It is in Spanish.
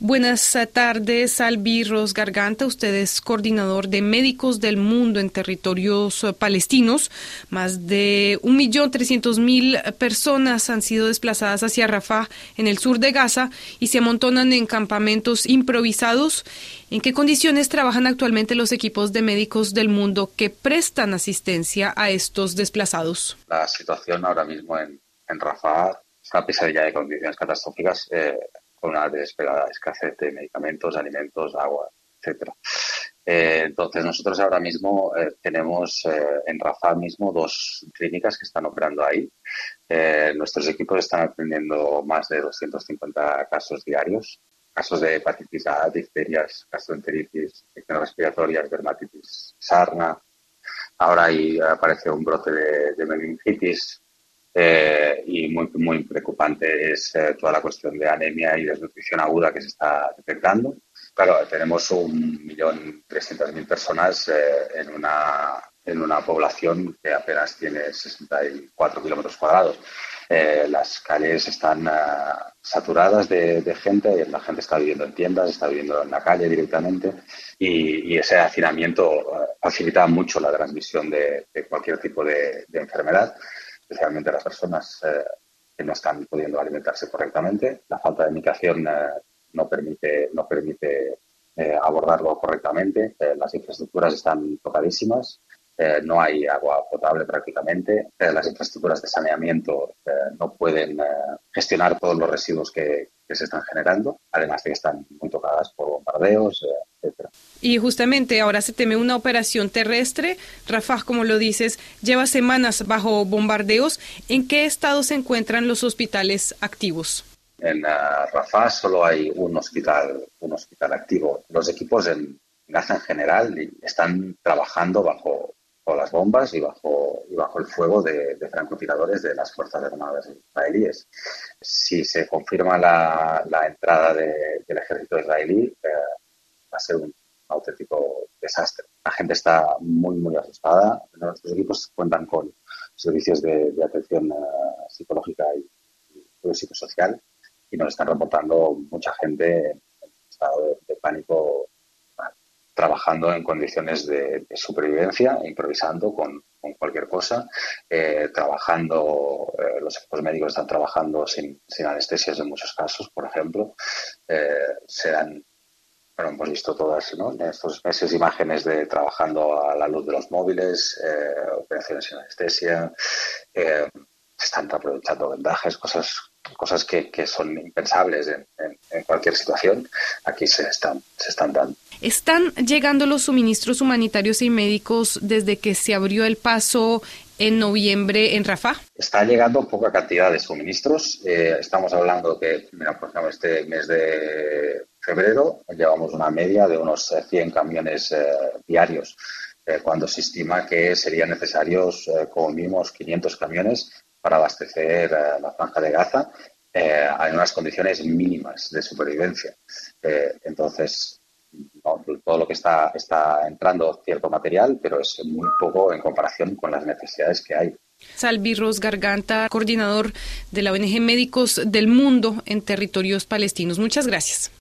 Buenas tardes, Albirros Garganta. Usted es coordinador de Médicos del Mundo en territorios eh, palestinos. Más de 1.300.000 personas han sido desplazadas hacia Rafah, en el sur de Gaza, y se amontonan en campamentos improvisados. ¿En qué condiciones trabajan actualmente los equipos de Médicos del Mundo que prestan asistencia a estos desplazados? La situación ahora mismo en, Rafah es una pesadilla de condiciones catastróficas. Eh, con una desesperada escasez de medicamentos, alimentos, agua, etcétera. Eh, entonces nosotros ahora mismo eh, tenemos eh, en Rafah mismo dos clínicas que están operando ahí. nuestros equipos están atendiendo más de 250 casos diarios, casos de hepatitis A, difterias, gastroenteritis, infecciones respiratorias, dermatitis, sarna. Ahora ahí aparece un brote de meningitis, eh, y muy, muy preocupante es eh, toda la cuestión de anemia y desnutrición aguda que se está detectando. Claro, tenemos un millón trescientas mil personas eh, en, una, en una población que apenas tiene 64 kilómetros cuadrados. las calles están saturadas de, de, gente, la gente está viviendo en tiendas, está viviendo en la calle directamente y, ese hacinamiento facilita mucho la transmisión de, de cualquier tipo de, de enfermedad especialmente las personas eh, que no están pudiendo alimentarse correctamente. La falta de medicación eh, no permite, no permite eh, abordarlo correctamente. las infraestructuras están tocadísimas. no hay agua potable prácticamente. las infraestructuras de saneamiento no pueden gestionar todos los residuos que, que, se están generando, además de que están muy tocadas por bombardeos, y justamente ahora se teme una operación terrestre. Rafah, como lo dices, lleva semanas bajo bombardeos. ¿En qué estado se encuentran los hospitales activos? En uh, Rafah solo hay un hospital, un hospital activo. Los equipos en Gaza en general están trabajando bajo, las bombas y bajo, y bajo el fuego de, francotiradores de las Fuerzas Armadas israelíes. Si se confirma la, entrada del ejército israelí, eh, va a ser un auténtico desastre. La gente está muy, muy asustada. Nuestros equipos cuentan con servicios de, atención eh, psicológica y, psicosocial y nos están reportando mucha gente en estado de, pánico trabajando en condiciones de, supervivencia, improvisando con, cualquier cosa, eh, trabajando, eh, los equipos médicos están trabajando sin, anestesias en muchos casos, por ejemplo, se dan bueno, hemos visto todas ¿no? en estos meses imágenes de trabajando a la luz de los móviles, eh, operaciones sin anestesia, eh, están aprovechando vendajes, cosas, cosas que, que son impensables en, en, cualquier situación. Aquí se están, se están dando. ¿Están llegando los suministros humanitarios y médicos desde que se abrió el paso en noviembre en Rafah? Está llegando poca cantidad de suministros. Eh, estamos hablando que, mira, por ejemplo, este mes de febrero llevamos una media de unos 100 camiones eh, diarios, eh, cuando se estima que serían necesarios como mínimo 500 camiones para abastecer la franja de Gaza en unas condiciones mínimas de supervivencia. entonces, todo lo que está, está entrando cierto material, pero es muy poco en comparación con las necesidades que hay. Salvi Ros Garganta, coordinador de la ONG Médicos del Mundo en territorios palestinos. Muchas gracias.